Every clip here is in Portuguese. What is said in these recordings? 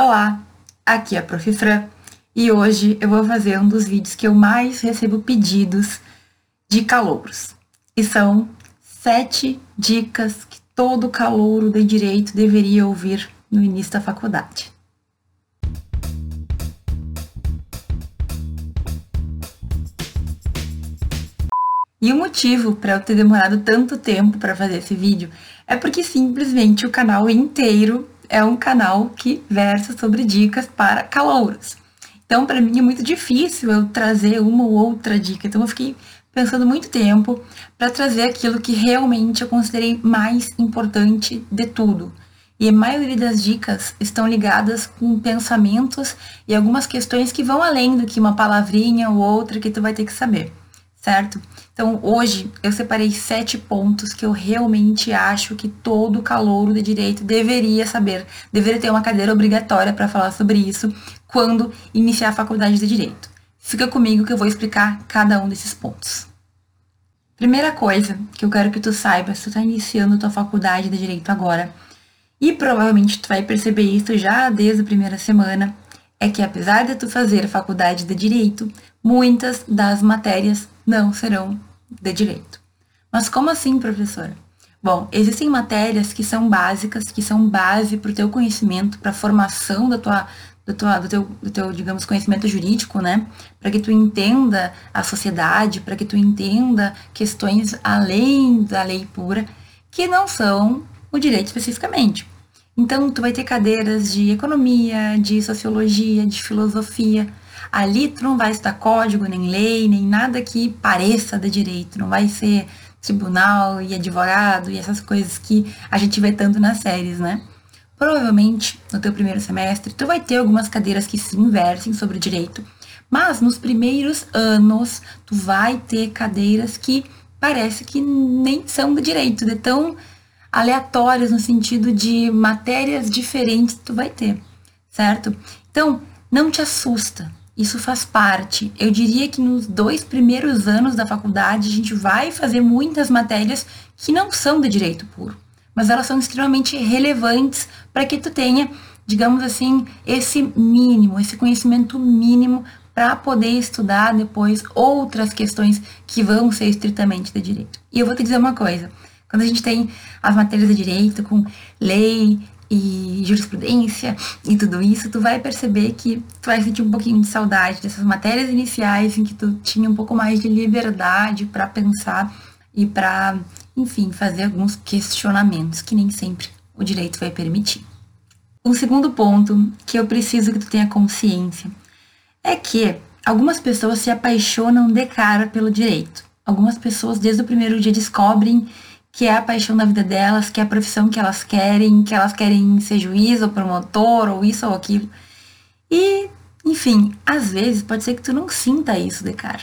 Olá, aqui é a Prof. Fran e hoje eu vou fazer um dos vídeos que eu mais recebo pedidos de calouros. E são sete dicas que todo calouro de direito deveria ouvir no início da faculdade. E o motivo para eu ter demorado tanto tempo para fazer esse vídeo é porque simplesmente o canal inteiro é um canal que versa sobre dicas para calouros. Então, para mim é muito difícil eu trazer uma ou outra dica. Então, eu fiquei pensando muito tempo para trazer aquilo que realmente eu considerei mais importante de tudo. E a maioria das dicas estão ligadas com pensamentos e algumas questões que vão além do que uma palavrinha ou outra que tu vai ter que saber, certo? Então, hoje eu separei sete pontos que eu realmente acho que todo calouro de direito deveria saber, deveria ter uma cadeira obrigatória para falar sobre isso quando iniciar a faculdade de direito. Fica comigo que eu vou explicar cada um desses pontos. Primeira coisa que eu quero que tu saiba, se tu está iniciando tua faculdade de direito agora, e provavelmente tu vai perceber isso já desde a primeira semana, é que apesar de tu fazer faculdade de direito, muitas das matérias não serão de direito. Mas como assim, professora? Bom, existem matérias que são básicas, que são base para o teu conhecimento, para a formação da tua, do, tua, do, teu, do teu, digamos, conhecimento jurídico, né? Para que tu entenda a sociedade, para que tu entenda questões além da lei pura, que não são o direito especificamente. Então, tu vai ter cadeiras de economia, de sociologia, de filosofia, Ali tu não vai estar código, nem lei, nem nada que pareça de direito. Não vai ser tribunal e advogado e essas coisas que a gente vê tanto nas séries, né? Provavelmente, no teu primeiro semestre, tu vai ter algumas cadeiras que se inversem sobre direito, mas nos primeiros anos, tu vai ter cadeiras que parece que nem são de direito, de tão aleatórias no sentido de matérias diferentes tu vai ter, certo? Então, não te assusta, isso faz parte. Eu diria que nos dois primeiros anos da faculdade a gente vai fazer muitas matérias que não são de direito puro, mas elas são extremamente relevantes para que tu tenha, digamos assim, esse mínimo, esse conhecimento mínimo para poder estudar depois outras questões que vão ser estritamente de direito. E eu vou te dizer uma coisa, quando a gente tem as matérias de direito com lei, e jurisprudência e tudo isso, tu vai perceber que tu vai sentir um pouquinho de saudade dessas matérias iniciais em que tu tinha um pouco mais de liberdade para pensar e para, enfim, fazer alguns questionamentos que nem sempre o direito vai permitir. Um segundo ponto que eu preciso que tu tenha consciência é que algumas pessoas se apaixonam de cara pelo direito. Algumas pessoas desde o primeiro dia descobrem que é a paixão da vida delas, que é a profissão que elas querem, que elas querem ser juiz ou promotor, ou isso ou aquilo. E, enfim, às vezes pode ser que tu não sinta isso de cara.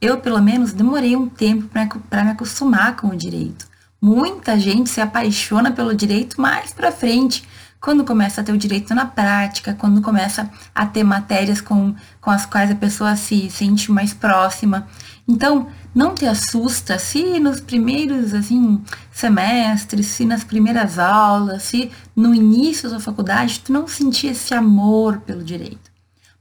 Eu, pelo menos, demorei um tempo para me acostumar com o direito. Muita gente se apaixona pelo direito mais para frente, quando começa a ter o direito na prática, quando começa a ter matérias com, com as quais a pessoa se sente mais próxima. Então, não te assusta se nos primeiros assim semestres, se nas primeiras aulas, se no início da faculdade tu não sentir esse amor pelo direito.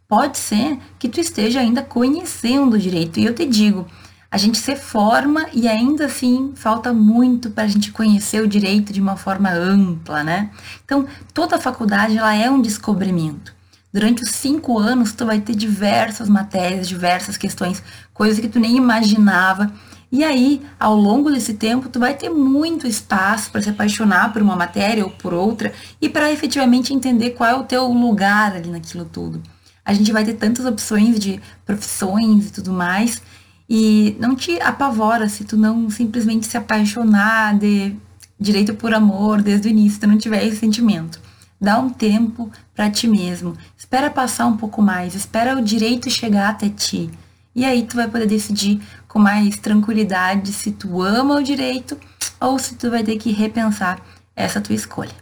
Pode ser que tu esteja ainda conhecendo o direito. E eu te digo, a gente se forma e ainda assim falta muito para a gente conhecer o direito de uma forma ampla, né? Então, toda a faculdade ela é um descobrimento. Durante os cinco anos, tu vai ter diversas matérias, diversas questões, coisas que tu nem imaginava. E aí, ao longo desse tempo, tu vai ter muito espaço para se apaixonar por uma matéria ou por outra e para efetivamente entender qual é o teu lugar ali naquilo tudo. A gente vai ter tantas opções de profissões e tudo mais, e não te apavora se tu não simplesmente se apaixonar de direito por amor desde o início, se tu não tiver esse sentimento. Dá um tempo para ti mesmo. Espera passar um pouco mais, espera o direito chegar até ti. E aí tu vai poder decidir com mais tranquilidade se tu ama o direito ou se tu vai ter que repensar essa tua escolha.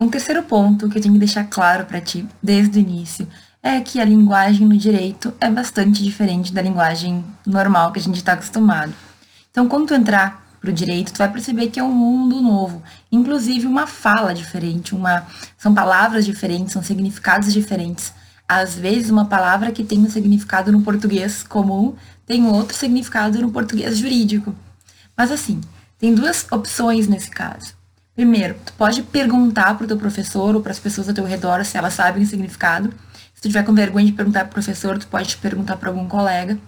Um terceiro ponto que eu tenho que deixar claro para ti desde o início é que a linguagem no direito é bastante diferente da linguagem normal que a gente está acostumado. Então, quando tu entrar para o direito, tu vai perceber que é um mundo novo. inclusive uma fala diferente, uma são palavras diferentes, são significados diferentes. Às vezes, uma palavra que tem um significado no português comum tem outro significado no português jurídico. Mas assim, tem duas opções nesse caso. Primeiro, tu pode perguntar para o teu professor ou para as pessoas ao teu redor se elas sabem o significado. Se tu tiver com vergonha de perguntar para o professor, tu pode perguntar para algum colega.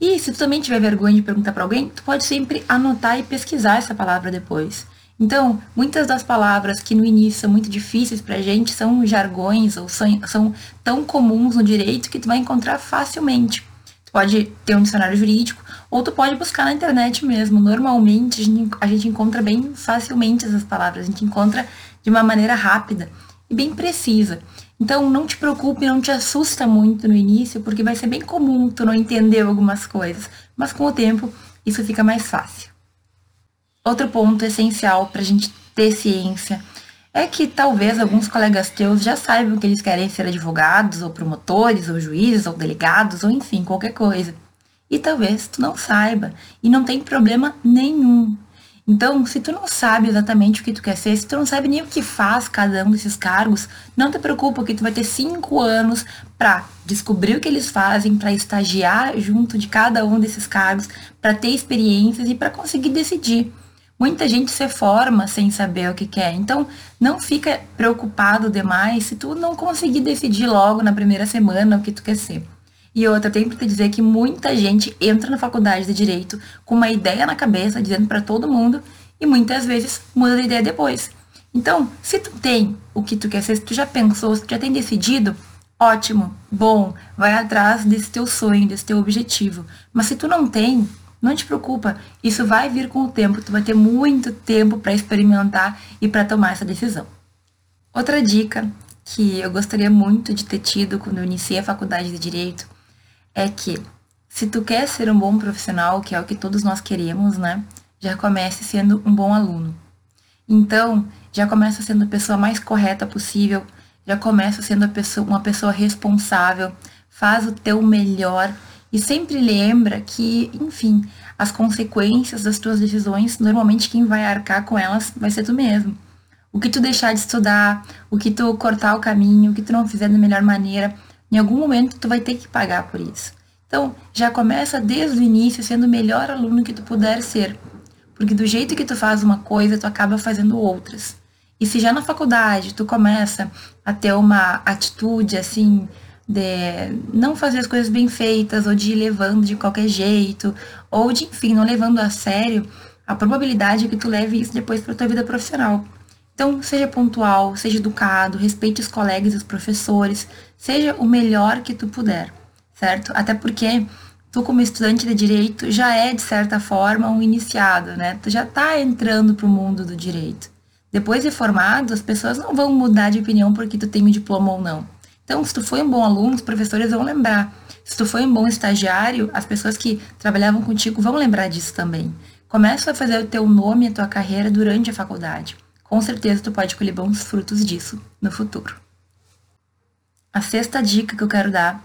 E se tu também tiver vergonha de perguntar para alguém, tu pode sempre anotar e pesquisar essa palavra depois. Então, muitas das palavras que no início são muito difíceis para a gente são jargões ou são, são tão comuns no direito que tu vai encontrar facilmente. Tu pode ter um dicionário jurídico ou tu pode buscar na internet mesmo. Normalmente a gente encontra bem facilmente essas palavras, a gente encontra de uma maneira rápida e bem precisa. Então não te preocupe, não te assusta muito no início, porque vai ser bem comum tu não entender algumas coisas, mas com o tempo isso fica mais fácil. Outro ponto essencial para a gente ter ciência é que talvez alguns colegas teus já saibam que eles querem ser advogados, ou promotores, ou juízes, ou delegados, ou enfim, qualquer coisa. E talvez tu não saiba, e não tem problema nenhum. Então, se tu não sabe exatamente o que tu quer ser, se tu não sabe nem o que faz cada um desses cargos, não te preocupa que tu vai ter cinco anos para descobrir o que eles fazem, para estagiar junto de cada um desses cargos, para ter experiências e para conseguir decidir. Muita gente se forma sem saber o que quer. Então, não fica preocupado demais se tu não conseguir decidir logo na primeira semana o que tu quer ser. E outra, tem te dizer que muita gente entra na faculdade de direito com uma ideia na cabeça, dizendo para todo mundo, e muitas vezes muda de ideia depois. Então, se tu tem o que tu quer ser, se tu já pensou, se tu já tem decidido, ótimo, bom, vai atrás desse teu sonho, desse teu objetivo. Mas se tu não tem, não te preocupa, isso vai vir com o tempo, tu vai ter muito tempo para experimentar e para tomar essa decisão. Outra dica que eu gostaria muito de ter tido quando eu iniciei a faculdade de direito é que se tu quer ser um bom profissional, que é o que todos nós queremos, né? Já comece sendo um bom aluno. Então, já começa sendo a pessoa mais correta possível, já começa sendo pessoa, uma pessoa responsável, faz o teu melhor e sempre lembra que, enfim, as consequências das tuas decisões, normalmente quem vai arcar com elas vai ser tu mesmo. O que tu deixar de estudar, o que tu cortar o caminho, o que tu não fizer da melhor maneira, em algum momento tu vai ter que pagar por isso. Então, já começa desde o início sendo o melhor aluno que tu puder ser. Porque do jeito que tu faz uma coisa, tu acaba fazendo outras. E se já na faculdade tu começa a ter uma atitude assim, de não fazer as coisas bem feitas, ou de ir levando de qualquer jeito, ou de, enfim, não levando a sério, a probabilidade é que tu leve isso depois para tua vida profissional. Então, seja pontual, seja educado, respeite os colegas e os professores, seja o melhor que tu puder, certo? Até porque tu, como estudante de direito, já é, de certa forma, um iniciado, né? Tu já tá entrando pro mundo do direito. Depois de formado, as pessoas não vão mudar de opinião porque tu tem um diploma ou não. Então, se tu foi um bom aluno, os professores vão lembrar. Se tu foi um bom estagiário, as pessoas que trabalhavam contigo vão lembrar disso também. Começa a fazer o teu nome e a tua carreira durante a faculdade. Com certeza tu pode colher bons frutos disso no futuro. A sexta dica que eu quero dar,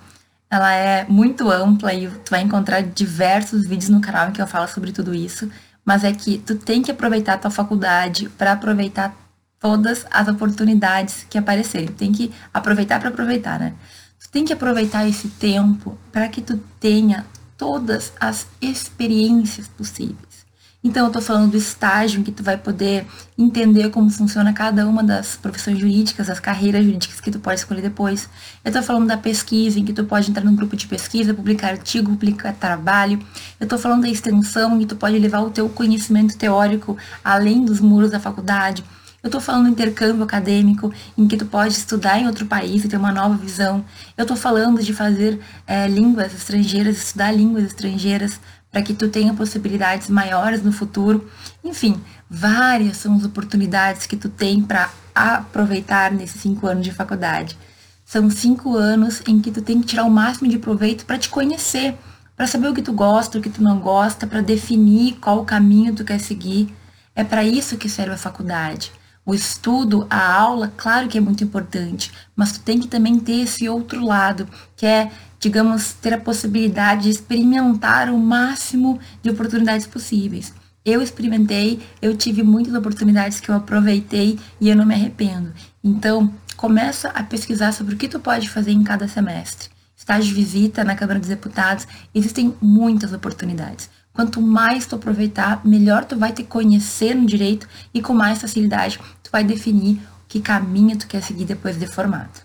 ela é muito ampla e tu vai encontrar diversos vídeos no canal em que eu falo sobre tudo isso, mas é que tu tem que aproveitar a tua faculdade para aproveitar todas as oportunidades que aparecerem. Tem que aproveitar para aproveitar, né? Tu tem que aproveitar esse tempo para que tu tenha todas as experiências possíveis. Então, eu estou falando do estágio em que tu vai poder entender como funciona cada uma das profissões jurídicas, as carreiras jurídicas que tu pode escolher depois. Eu estou falando da pesquisa, em que tu pode entrar num grupo de pesquisa, publicar artigo, publicar trabalho. Eu estou falando da extensão, em que tu pode levar o teu conhecimento teórico além dos muros da faculdade. Eu estou falando do intercâmbio acadêmico, em que tu pode estudar em outro país e ter uma nova visão. Eu estou falando de fazer é, línguas estrangeiras, estudar línguas estrangeiras, para que tu tenha possibilidades maiores no futuro. Enfim, várias são as oportunidades que tu tem para aproveitar nesses cinco anos de faculdade. São cinco anos em que tu tem que tirar o máximo de proveito para te conhecer, para saber o que tu gosta, o que tu não gosta, para definir qual caminho tu quer seguir. É para isso que serve a faculdade. O estudo, a aula, claro que é muito importante, mas tu tem que também ter esse outro lado, que é, digamos, ter a possibilidade de experimentar o máximo de oportunidades possíveis. Eu experimentei, eu tive muitas oportunidades que eu aproveitei e eu não me arrependo. Então, começa a pesquisar sobre o que tu pode fazer em cada semestre. Estágio de visita na Câmara dos Deputados, existem muitas oportunidades. Quanto mais tu aproveitar, melhor tu vai te conhecer no direito e com mais facilidade tu vai definir que caminho tu quer seguir depois de formado.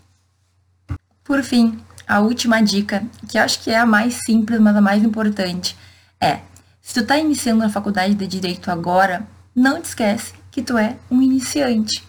Por fim, a última dica, que acho que é a mais simples, mas a mais importante, é se tu está iniciando na faculdade de Direito agora, não te esquece que tu é um iniciante.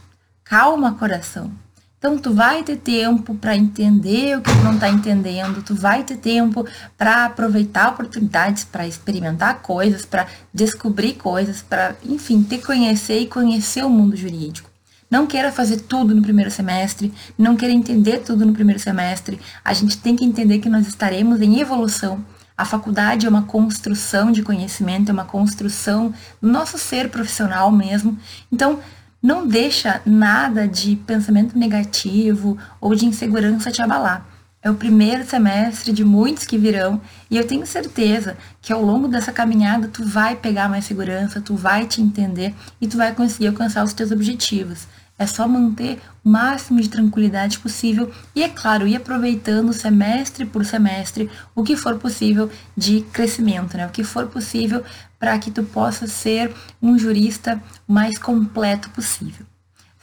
Calma, coração. Então, tu vai ter tempo para entender o que tu não está entendendo, tu vai ter tempo para aproveitar oportunidades, para experimentar coisas, para descobrir coisas, para, enfim, te conhecer e conhecer o mundo jurídico. Não queira fazer tudo no primeiro semestre, não queira entender tudo no primeiro semestre. A gente tem que entender que nós estaremos em evolução a faculdade é uma construção de conhecimento, é uma construção do nosso ser profissional mesmo. Então, não deixa nada de pensamento negativo ou de insegurança te abalar. É o primeiro semestre de muitos que virão e eu tenho certeza que ao longo dessa caminhada tu vai pegar mais segurança, tu vai te entender e tu vai conseguir alcançar os teus objetivos. É só manter o máximo de tranquilidade possível e, é claro, ir aproveitando semestre por semestre o que for possível de crescimento, né? O que for possível para que tu possa ser um jurista mais completo possível,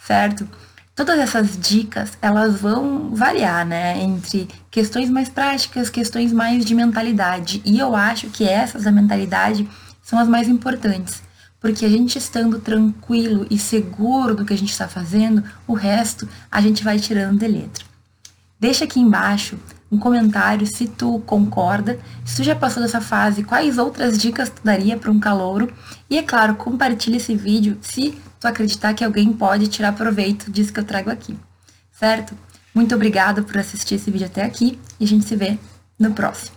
certo? Todas essas dicas, elas vão variar, né, entre questões mais práticas, questões mais de mentalidade. E eu acho que essas da mentalidade são as mais importantes porque a gente estando tranquilo e seguro do que a gente está fazendo, o resto a gente vai tirando de letra. Deixa aqui embaixo um comentário se tu concorda, se tu já passou dessa fase, quais outras dicas tu daria para um calouro. E é claro, compartilhe esse vídeo se tu acreditar que alguém pode tirar proveito disso que eu trago aqui. Certo? Muito obrigada por assistir esse vídeo até aqui e a gente se vê no próximo.